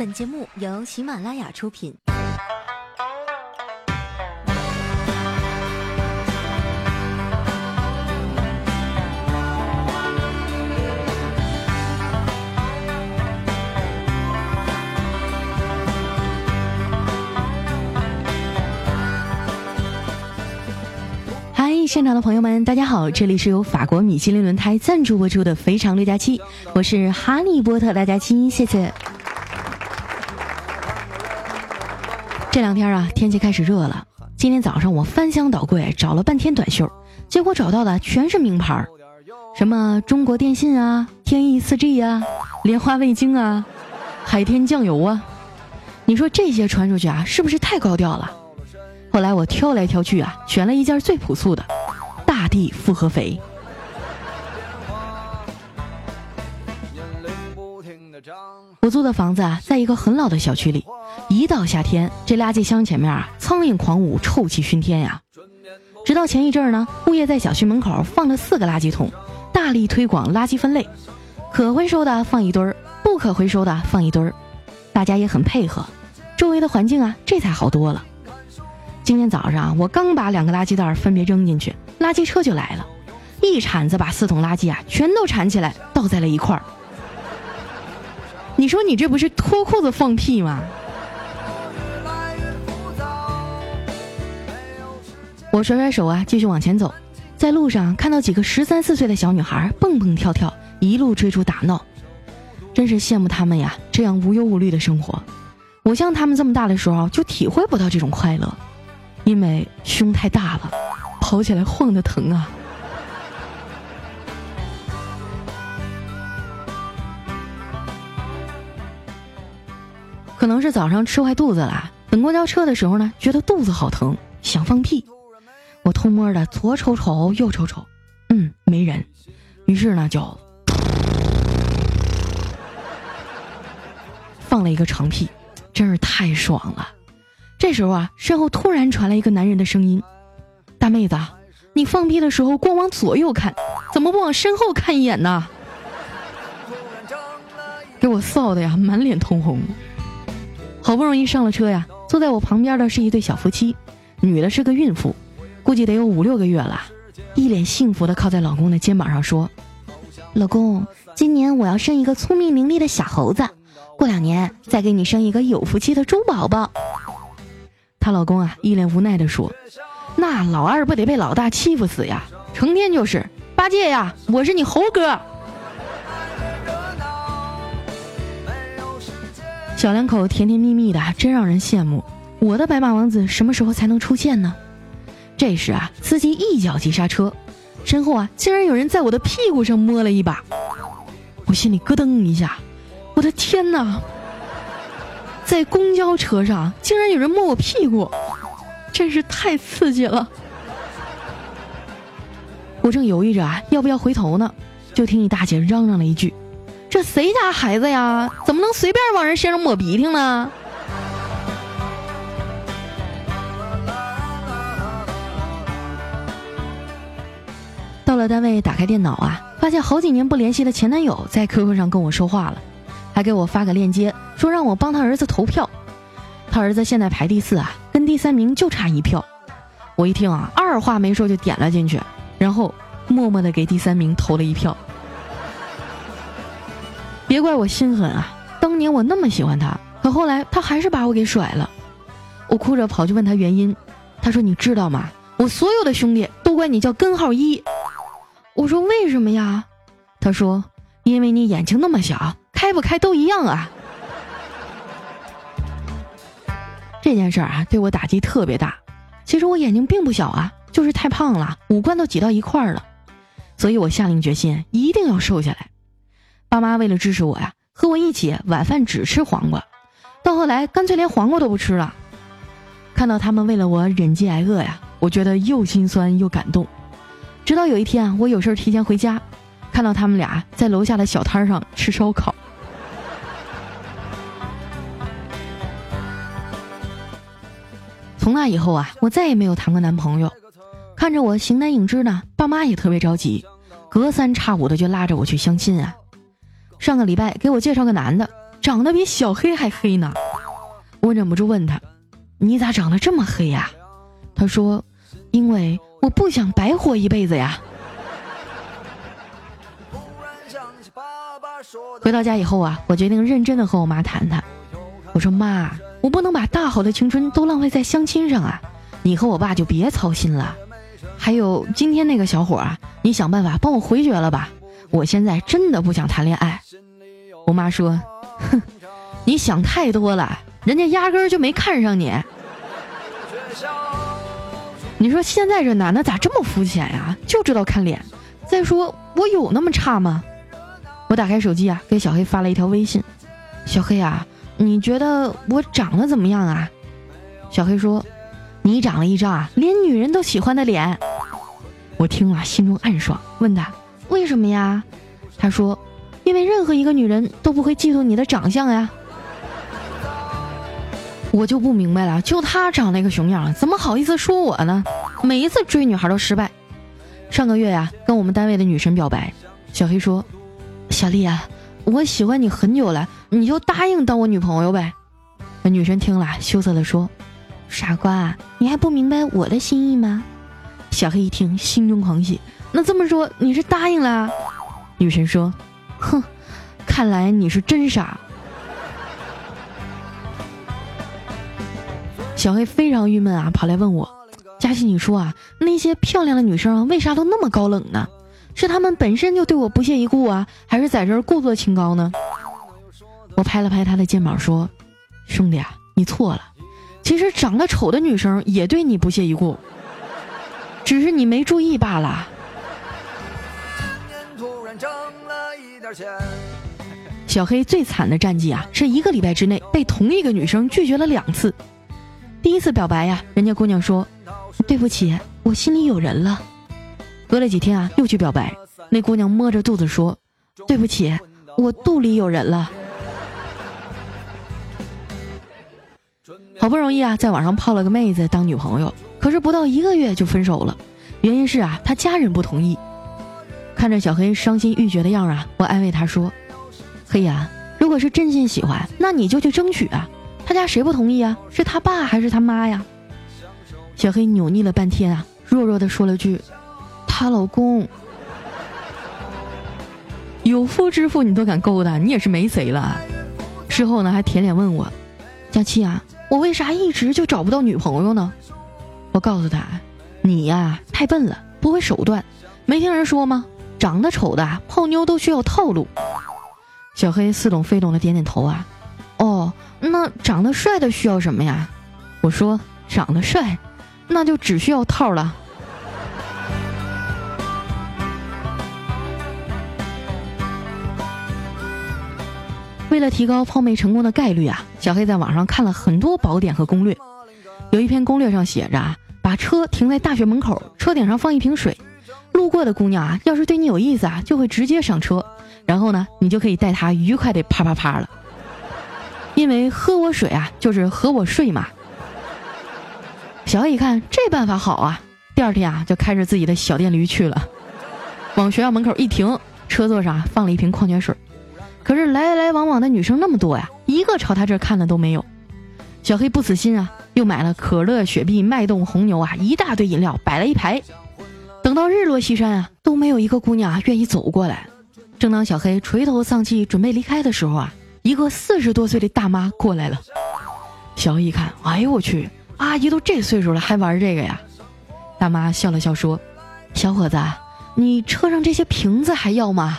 本节目由喜马拉雅出品。嗨，现场的朋友们，大家好！这里是由法国米其林轮胎赞助播出的《非常六加七》，我是哈利波特大家七，谢谢。这两天啊，天气开始热了。今天早上我翻箱倒柜找了半天短袖，结果找到的全是名牌，什么中国电信啊、天翼 4G 啊、莲花味精啊、海天酱油啊。你说这些穿出去啊，是不是太高调了？后来我挑来挑去啊，选了一件最朴素的，大地复合肥。租的房子啊，在一个很老的小区里。一到夏天，这垃圾箱前面啊，苍蝇狂舞，臭气熏天呀。直到前一阵儿呢，物业在小区门口放了四个垃圾桶，大力推广垃圾分类，可回收的放一堆儿，不可回收的放一堆儿，大家也很配合，周围的环境啊，这才好多了。今天早上我刚把两个垃圾袋分别扔进去，垃圾车就来了，一铲子把四桶垃圾啊全都铲起来，倒在了一块儿。你说你这不是脱裤子放屁吗？我甩甩手啊，继续往前走，在路上看到几个十三四岁的小女孩蹦蹦跳跳，一路追逐打闹，真是羡慕他们呀，这样无忧无虑的生活。我像他们这么大的时候就体会不到这种快乐，因为胸太大了，跑起来晃的疼啊。可能是早上吃坏肚子了，等公交车的时候呢，觉得肚子好疼，想放屁。我偷摸的左瞅瞅右瞅瞅，嗯，没人。于是呢，就放了一个长屁，真是太爽了。这时候啊，身后突然传来一个男人的声音：“大妹子，你放屁的时候光往左右看，怎么不往身后看一眼呢？”给我臊的呀，满脸通红。好不容易上了车呀，坐在我旁边的是一对小夫妻，女的是个孕妇。估计得有五六个月了，一脸幸福的靠在老公的肩膀上说：“老公，今年我要生一个聪明伶俐的小猴子，过两年再给你生一个有福气的猪宝宝。”她老公啊，一脸无奈的说：“那老二不得被老大欺负死呀？成天就是八戒呀，我是你猴哥。”小两口甜甜蜜蜜的，真让人羡慕。我的白马王子什么时候才能出现呢？这时啊，司机一脚急刹车，身后啊，竟然有人在我的屁股上摸了一把，我心里咯噔一下，我的天哪！在公交车上竟然有人摸我屁股，真是太刺激了。我正犹豫着啊，要不要回头呢，就听一大姐嚷嚷了一句：“这谁家孩子呀？怎么能随便往人身上抹鼻涕呢？”到了单位，打开电脑啊，发现好几年不联系的前男友在 QQ 上跟我说话了，还给我发个链接，说让我帮他儿子投票。他儿子现在排第四啊，跟第三名就差一票。我一听啊，二话没说就点了进去，然后默默的给第三名投了一票。别怪我心狠啊，当年我那么喜欢他，可后来他还是把我给甩了。我哭着跑去问他原因，他说：“你知道吗？我所有的兄弟都管你叫根号一。”我说为什么呀？他说：“因为你眼睛那么小，开不开都一样啊。”这件事儿啊，对我打击特别大。其实我眼睛并不小啊，就是太胖了，五官都挤到一块儿了。所以我下定决心，一定要瘦下来。爸妈为了支持我呀，和我一起晚饭只吃黄瓜，到后来干脆连黄瓜都不吃了。看到他们为了我忍饥挨饿呀，我觉得又心酸又感动。直到有一天，我有事提前回家，看到他们俩在楼下的小摊上吃烧烤。从那以后啊，我再也没有谈过男朋友。看着我形单影只的，爸妈也特别着急，隔三差五的就拉着我去相亲啊。上个礼拜给我介绍个男的，长得比小黑还黑呢。我忍不住问他：“你咋长得这么黑呀？”他说：“因为我不想白活一辈子呀。”回到家以后啊，我决定认真的和我妈谈谈。我说：“妈，我不能把大好的青春都浪费在相亲上啊！你和我爸就别操心了。还有今天那个小伙啊，你想办法帮我回绝了吧。我现在真的不想谈恋爱。”我妈说：“哼，你想太多了，人家压根儿就没看上你。你说现在这男的咋这么肤浅呀？就知道看脸。再说我有那么差吗？”我打开手机啊，给小黑发了一条微信：“小黑啊，你觉得我长得怎么样啊？”小黑说：“你长了一张啊，连女人都喜欢的脸。”我听了心中暗爽，问他：“为什么呀？”他说。因为任何一个女人都不会嫉妒你的长相呀，我就不明白了，就他长那个熊样，怎么好意思说我呢？每一次追女孩都失败。上个月呀，跟我们单位的女神表白，小黑说：“小丽啊，我喜欢你很久了，你就答应当我女朋友呗。”那女神听了，羞涩的说：“傻瓜，你还不明白我的心意吗？”小黑一听，心中狂喜，那这么说你是答应了？女神说。哼，看来你是真傻。小黑非常郁闷啊，跑来问我：“佳琪，你说啊，那些漂亮的女生为啥都那么高冷呢？是她们本身就对我不屑一顾啊，还是在这儿故作清高呢？”我拍了拍他的肩膀说：“兄弟啊，你错了，其实长得丑的女生也对你不屑一顾，只是你没注意罢了。”小黑最惨的战绩啊，是一个礼拜之内被同一个女生拒绝了两次。第一次表白呀，人家姑娘说：“对不起，我心里有人了。”隔了几天啊，又去表白，那姑娘摸着肚子说：“对不起，我肚里有人了。”好不容易啊，在网上泡了个妹子当女朋友，可是不到一个月就分手了，原因是啊，他家人不同意。看着小黑伤心欲绝的样啊，我安慰他说：“黑呀，如果是真心喜欢，那你就去争取啊。他家谁不同意啊？是他爸还是他妈呀？”小黑扭捏了半天啊，弱弱的说了句：“她老公。”有夫之妇你都敢勾搭，你也是没谁了。事后呢，还舔脸问我：“佳期啊，我为啥一直就找不到女朋友呢？”我告诉他：“你呀，太笨了，不会手段，没听人说吗？”长得丑的泡妞都需要套路，小黑似懂非懂的点点头啊。哦，那长得帅的需要什么呀？我说长得帅，那就只需要套了。为了提高泡妹成功的概率啊，小黑在网上看了很多宝典和攻略。有一篇攻略上写着，把车停在大学门口，车顶上放一瓶水。路过的姑娘啊，要是对你有意思啊，就会直接上车，然后呢，你就可以带她愉快的啪啪啪了。因为喝我水啊，就是和我睡嘛。小黑一看这办法好啊，第二天啊，就开着自己的小电驴去了，往学校门口一停，车座上放了一瓶矿泉水。可是来来往往的女生那么多呀，一个朝他这看的都没有。小黑不死心啊，又买了可乐、雪碧、脉动、红牛啊，一大堆饮料摆了一排。等到日落西山啊，都没有一个姑娘愿意走过来。正当小黑垂头丧气准备离开的时候啊，一个四十多岁的大妈过来了。小黑一看，哎呦我去，阿姨都这岁数了还玩这个呀？大妈笑了笑说：“小伙子，你车上这些瓶子还要吗？”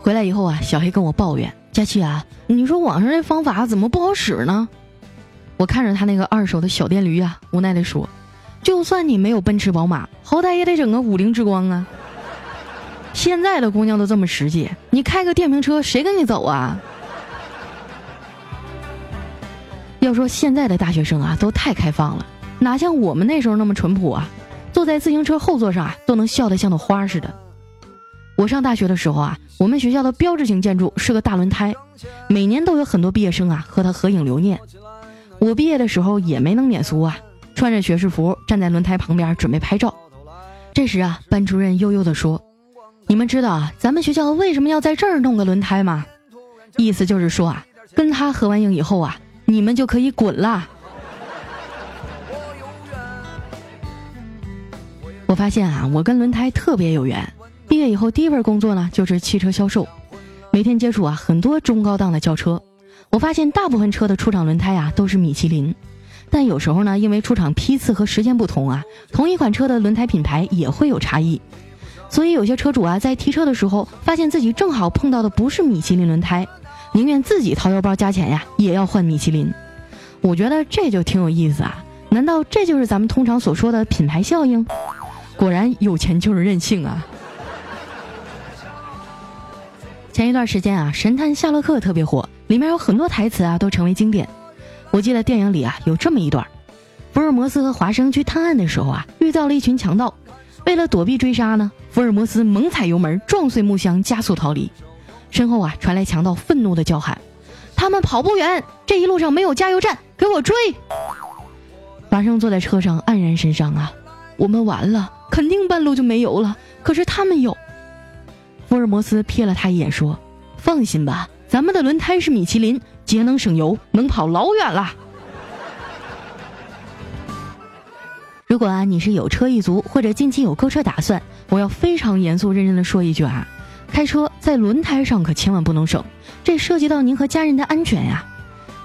回来以后啊，小黑跟我抱怨：“佳琪啊，你说网上这方法怎么不好使呢？”我看着他那个二手的小电驴啊，无奈的说：“就算你没有奔驰宝马，好歹也得整个五菱之光啊！现在的姑娘都这么实际，你开个电瓶车谁跟你走啊？”要说现在的大学生啊，都太开放了，哪像我们那时候那么淳朴啊！坐在自行车后座上啊，都能笑得像朵花似的。我上大学的时候啊，我们学校的标志性建筑是个大轮胎，每年都有很多毕业生啊和他合影留念。我毕业的时候也没能免俗啊，穿着学士服站在轮胎旁边准备拍照。这时啊，班主任悠悠地说：“你们知道啊，咱们学校为什么要在这儿弄个轮胎吗？意思就是说啊，跟他合完影以后啊，你们就可以滚啦。我发现啊，我跟轮胎特别有缘。毕业以后第一份工作呢，就是汽车销售，每天接触啊很多中高档的轿车。我发现大部分车的出厂轮胎啊都是米其林，但有时候呢，因为出厂批次和时间不同啊，同一款车的轮胎品牌也会有差异。所以有些车主啊在提车的时候，发现自己正好碰到的不是米其林轮胎，宁愿自己掏腰包加钱呀，也要换米其林。我觉得这就挺有意思啊！难道这就是咱们通常所说的品牌效应？果然有钱就是任性啊！前一段时间啊，《神探夏洛克》特别火，里面有很多台词啊都成为经典。我记得电影里啊有这么一段：福尔摩斯和华生去探案的时候啊，遇到了一群强盗，为了躲避追杀呢，福尔摩斯猛踩油门撞碎木箱，加速逃离。身后啊传来强盗愤怒的叫喊：“他们跑不远，这一路上没有加油站，给我追！”华生坐在车上黯然神伤啊，我们完了。肯定半路就没油了，可是他们有。福尔摩斯瞥了他一眼，说：“放心吧，咱们的轮胎是米其林，节能省油，能跑老远了。”如果啊你是有车一族，或者近期有购车打算，我要非常严肃认真的说一句啊，开车在轮胎上可千万不能省，这涉及到您和家人的安全呀。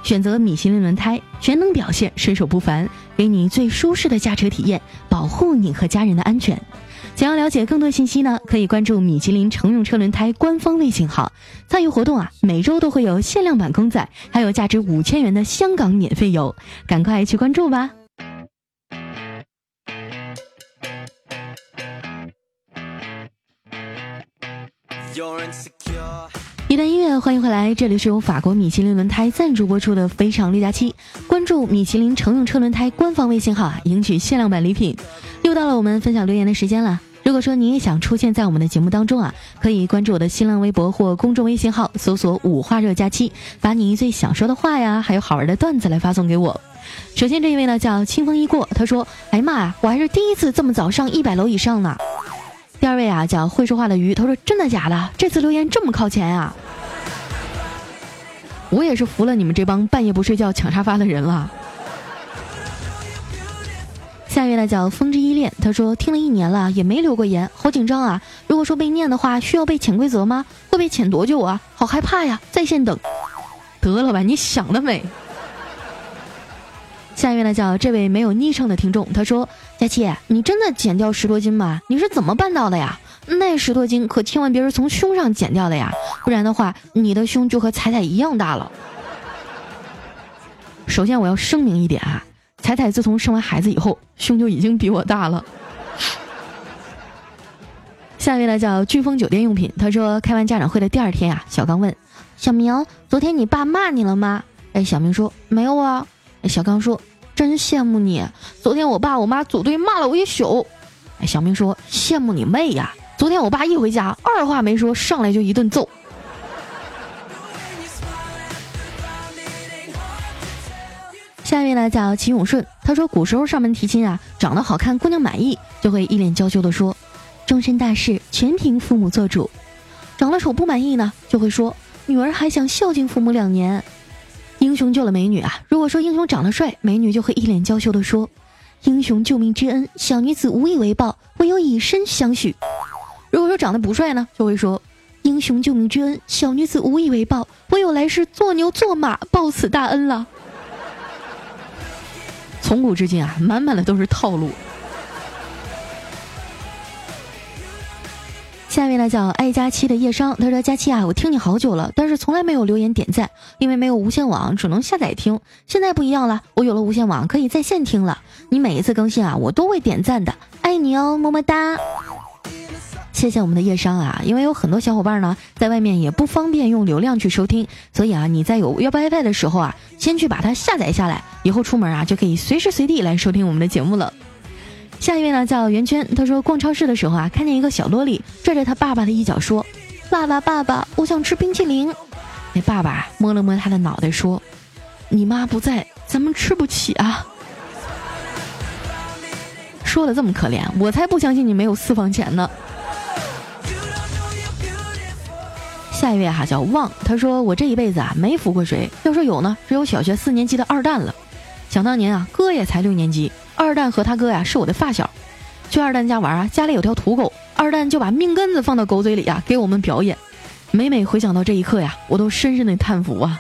选择米其林轮胎，全能表现，身手不凡，给你最舒适的驾车体验，保护你和家人的安全。想要了解更多信息呢，可以关注米其林乘用车轮胎官方微信号。参与活动啊，每周都会有限量版公仔，还有价值五千元的香港免费游，赶快去关注吧。一段音乐，欢迎回来，这里是由法国米其林轮胎赞助播出的《非常六加七》，关注米其林乘用车轮胎官方微信号啊，赢取限量版礼品。又到了我们分享留言的时间了。如果说你也想出现在我们的节目当中啊，可以关注我的新浪微博或公众微信号，搜索“五花热假期”，把你最想说的话呀，还有好玩的段子来发送给我。首先这一位呢叫清风一过，他说：“哎呀妈呀，我还是第一次这么早上一百楼以上呢。”第二位啊叫会说话的鱼，他说：“真的假的？这次留言这么靠前啊？”我也是服了你们这帮半夜不睡觉抢沙发的人了。下一位呢叫风之依恋，他说听了一年了也没留过言，好紧张啊！如果说被念的话，需要被潜规则吗？会被潜多久啊？好害怕呀！在线等。得了吧，你想得美。下一位呢叫这位没有昵称的听众，他说佳琪，你真的减掉十多斤吗？你是怎么办到的呀？那十多斤可千万别是从胸上减掉的呀，不然的话，你的胸就和彩彩一样大了。首先我要声明一点啊，彩彩自从生完孩子以后，胸就已经比我大了。下一位呢叫飓风酒店用品，他说开完家长会的第二天呀，小刚问小明，昨天你爸骂你了吗？哎，小明说没有啊。哎，小刚说真羡慕你，昨天我爸我妈组队骂了我一宿。哎，小明说羡慕你妹呀。昨天我爸一回家，二话没说，上来就一顿揍。下一位呢叫齐永顺，他说古时候上门提亲啊，长得好看，姑娘满意，就会一脸娇羞的说：“终身大事全凭父母做主。”长得丑不满意呢，就会说：“女儿还想孝敬父母两年。”英雄救了美女啊，如果说英雄长得帅，美女就会一脸娇羞的说：“英雄救命之恩，小女子无以为报，唯有以身相许。”如果说长得不帅呢，就会说英雄救命之恩，小女子无以为报，唯有来世做牛做马报此大恩了。从古至今啊，满满的都是套路。下一位呢叫爱佳期的夜商，他说：“佳期啊，我听你好久了，但是从来没有留言点赞，因为没有无线网，只能下载听。现在不一样了，我有了无线网，可以在线听了。你每一次更新啊，我都会点赞的，爱你哦，么么哒。”谢谢我们的叶商啊，因为有很多小伙伴呢，在外面也不方便用流量去收听，所以啊，你在有要 WiFi 的时候啊，先去把它下载下来，以后出门啊就可以随时随地来收听我们的节目了。下一位呢叫圆圈，他说逛超市的时候啊，看见一个小萝莉拽着他爸爸的衣角说：“爸爸爸爸，我想吃冰淇淋。”那爸爸摸了摸他的脑袋说：“你妈不在，咱们吃不起啊。”说的这么可怜，我才不相信你没有私房钱呢。下一位哈叫旺，他说我这一辈子啊没服过谁，要说有呢，只有小学四年级的二蛋了。想当年啊，哥也才六年级，二蛋和他哥呀是我的发小。去二蛋家玩啊，家里有条土狗，二蛋就把命根子放到狗嘴里啊，给我们表演。每每回想到这一刻呀，我都深深的叹服啊。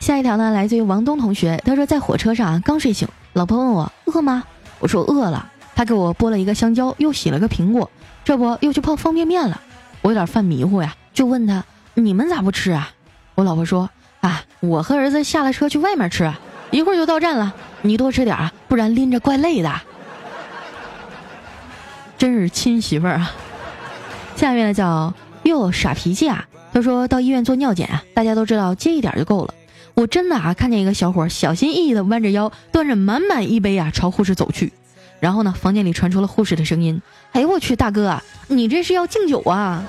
下一条呢，来自于王东同学，他说在火车上啊刚睡醒，老婆问我饿吗？我说饿了。他给我剥了一个香蕉，又洗了个苹果，这不又去泡方便面了。我有点犯迷糊呀，就问他：“你们咋不吃啊？”我老婆说：“啊，我和儿子下了车去外面吃，一会儿就到站了。你多吃点啊，不然拎着怪累的。”真是亲媳妇儿啊！下面呢叫哟傻脾气啊。他说到医院做尿检啊，大家都知道接一点就够了。我真的啊看见一个小伙小心翼翼的弯着腰，端着满满一杯啊朝护士走去。然后呢，房间里传出了护士的声音：“哎呦我去，大哥，你这是要敬酒啊！”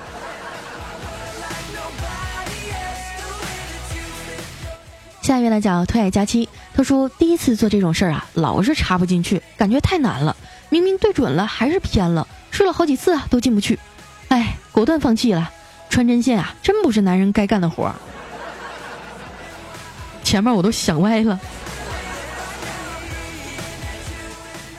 下一位来讲特爱佳期，他说第一次做这种事儿啊，老是插不进去，感觉太难了。明明对准了，还是偏了，试了好几次啊，都进不去。哎，果断放弃了。穿针线啊，真不是男人该干的活儿。前面我都想歪了。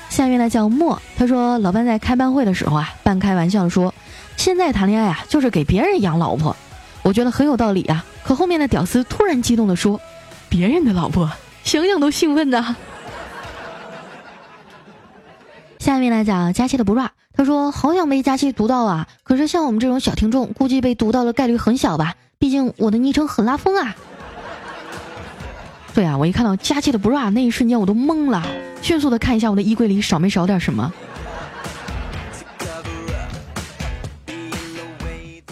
下面呢叫莫，他说老班在开班会的时候啊，半开玩笑的说，现在谈恋爱啊就是给别人养老婆，我觉得很有道理啊。可后面的屌丝突然激动的说，别人的老婆，想想都兴奋呐。下面来讲佳期的不 rap，他说好想被佳期读到啊，可是像我们这种小听众，估计被读到的概率很小吧，毕竟我的昵称很拉风啊。对啊，我一看到佳期的 bra 那一瞬间，我都懵了，迅速的看一下我的衣柜里少没少点什么。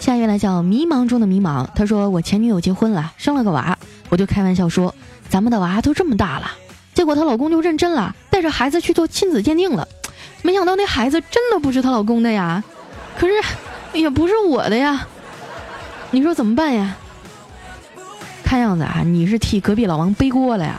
下一位来叫迷茫中的迷茫，他说我前女友结婚了，生了个娃，我就开玩笑说咱们的娃都这么大了，结果她老公就认真了，带着孩子去做亲子鉴定了，没想到那孩子真的不是她老公的呀，可是也不是我的呀，你说怎么办呀？看样子啊，你是替隔壁老王背锅了呀。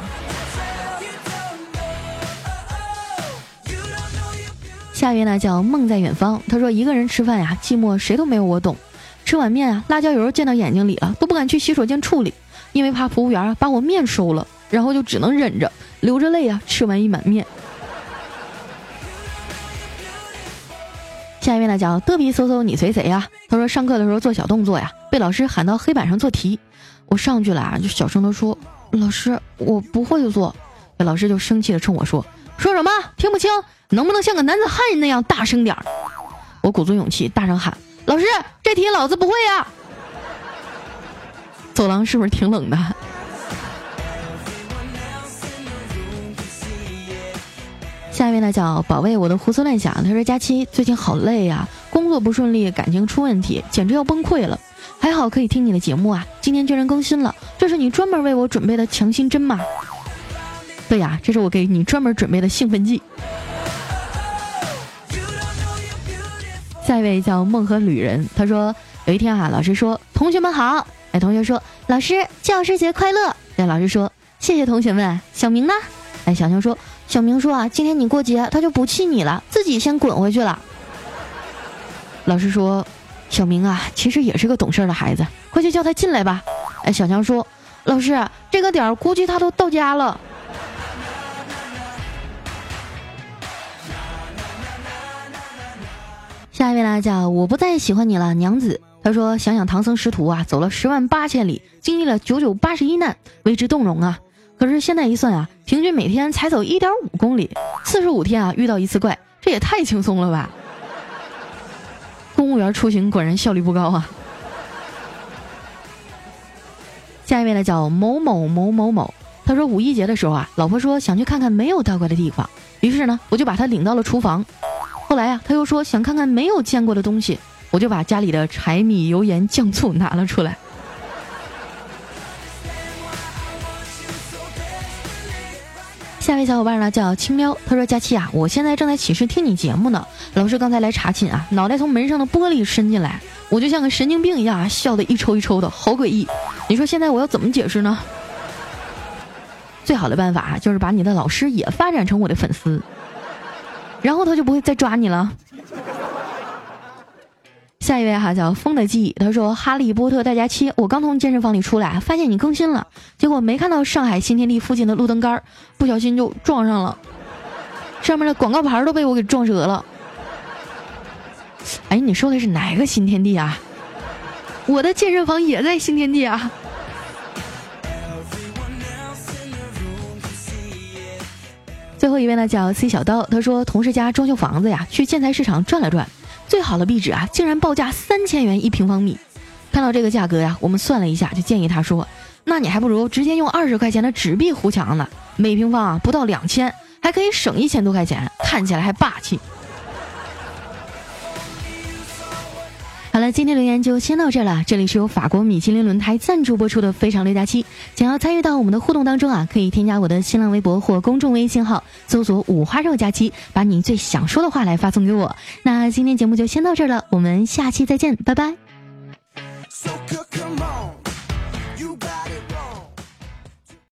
下一位呢叫梦在远方，他说一个人吃饭呀，寂寞谁都没有我懂。吃碗面啊，辣椒油溅到眼睛里了，都不敢去洗手间处理，因为怕服务员把我面收了，然后就只能忍着，流着泪啊吃完一碗面。下一位呢叫嘚比嗖嗖你随谁呀？他说上课的时候做小动作呀，被老师喊到黑板上做题。我上去了啊，就小声的说：“老师，我不会做。”那老师就生气的冲我说：“说什么？听不清？能不能像个男子汉那样大声点儿？”我鼓足勇气大声喊：“老师，这题老子不会呀！”走廊是不是挺冷的？下一位呢叫宝贝，我的胡思乱想。他说：“佳期最近好累呀，工作不顺利，感情出问题，简直要崩溃了。”还好可以听你的节目啊！今天居然更新了，这是你专门为我准备的强心针吗？对呀，这是我给你专门准备的兴奋剂。下一位叫梦和旅人，他说有一天啊，老师说同学们好，哎，同学说老师教师节快乐，哎，老师说谢谢同学们。小明呢？哎，小强说小明说啊，今天你过节，他就不气你了，自己先滚回去了。老师说。小明啊，其实也是个懂事的孩子，快去叫他进来吧。哎，小强说：“老师，这个点儿估计他都到家了。”下一位呢，叫我不再喜欢你了，娘子。他说：“想想唐僧师徒啊，走了十万八千里，经历了九九八十一难，为之动容啊。可是现在一算啊，平均每天才走一点五公里，四十五天啊遇到一次怪，这也太轻松了吧。”公务员出行果然效率不高啊！下一位呢叫某某某某某，他说五一节的时候啊，老婆说想去看看没有到过的地方，于是呢，我就把他领到了厨房。后来啊，他又说想看看没有见过的东西，我就把家里的柴米油盐酱醋拿了出来。下位小伙伴呢叫青喵，他说：“佳期啊，我现在正在寝室听你节目呢。老师刚才来查寝啊，脑袋从门上的玻璃伸进来，我就像个神经病一样啊，笑得一抽一抽的，好诡异。你说现在我要怎么解释呢？最好的办法就是把你的老师也发展成我的粉丝，然后他就不会再抓你了。”下一位哈叫风的记忆，他说《哈利波特大家期》，我刚从健身房里出来，发现你更新了，结果没看到上海新天地附近的路灯杆，不小心就撞上了，上面的广告牌都被我给撞折了。哎，你说的是哪个新天地啊？我的健身房也在新天地啊。最后一位呢叫 C 小刀，他说同事家装修房子呀，去建材市场转了转，最好的壁纸啊，竟然报价三千元一平方米。看到这个价格呀，我们算了一下，就建议他说，那你还不如直接用二十块钱的纸币糊墙呢，每平方啊不到两千，还可以省一千多块钱，看起来还霸气。好了，今天留言就先到这儿了。这里是由法国米其林轮胎赞助播出的《非常六加七》，想要参与到我们的互动当中啊，可以添加我的新浪微博或公众微信号，搜索“五花肉加七”，把你最想说的话来发送给我。那今天节目就先到这儿了，我们下期再见，拜拜。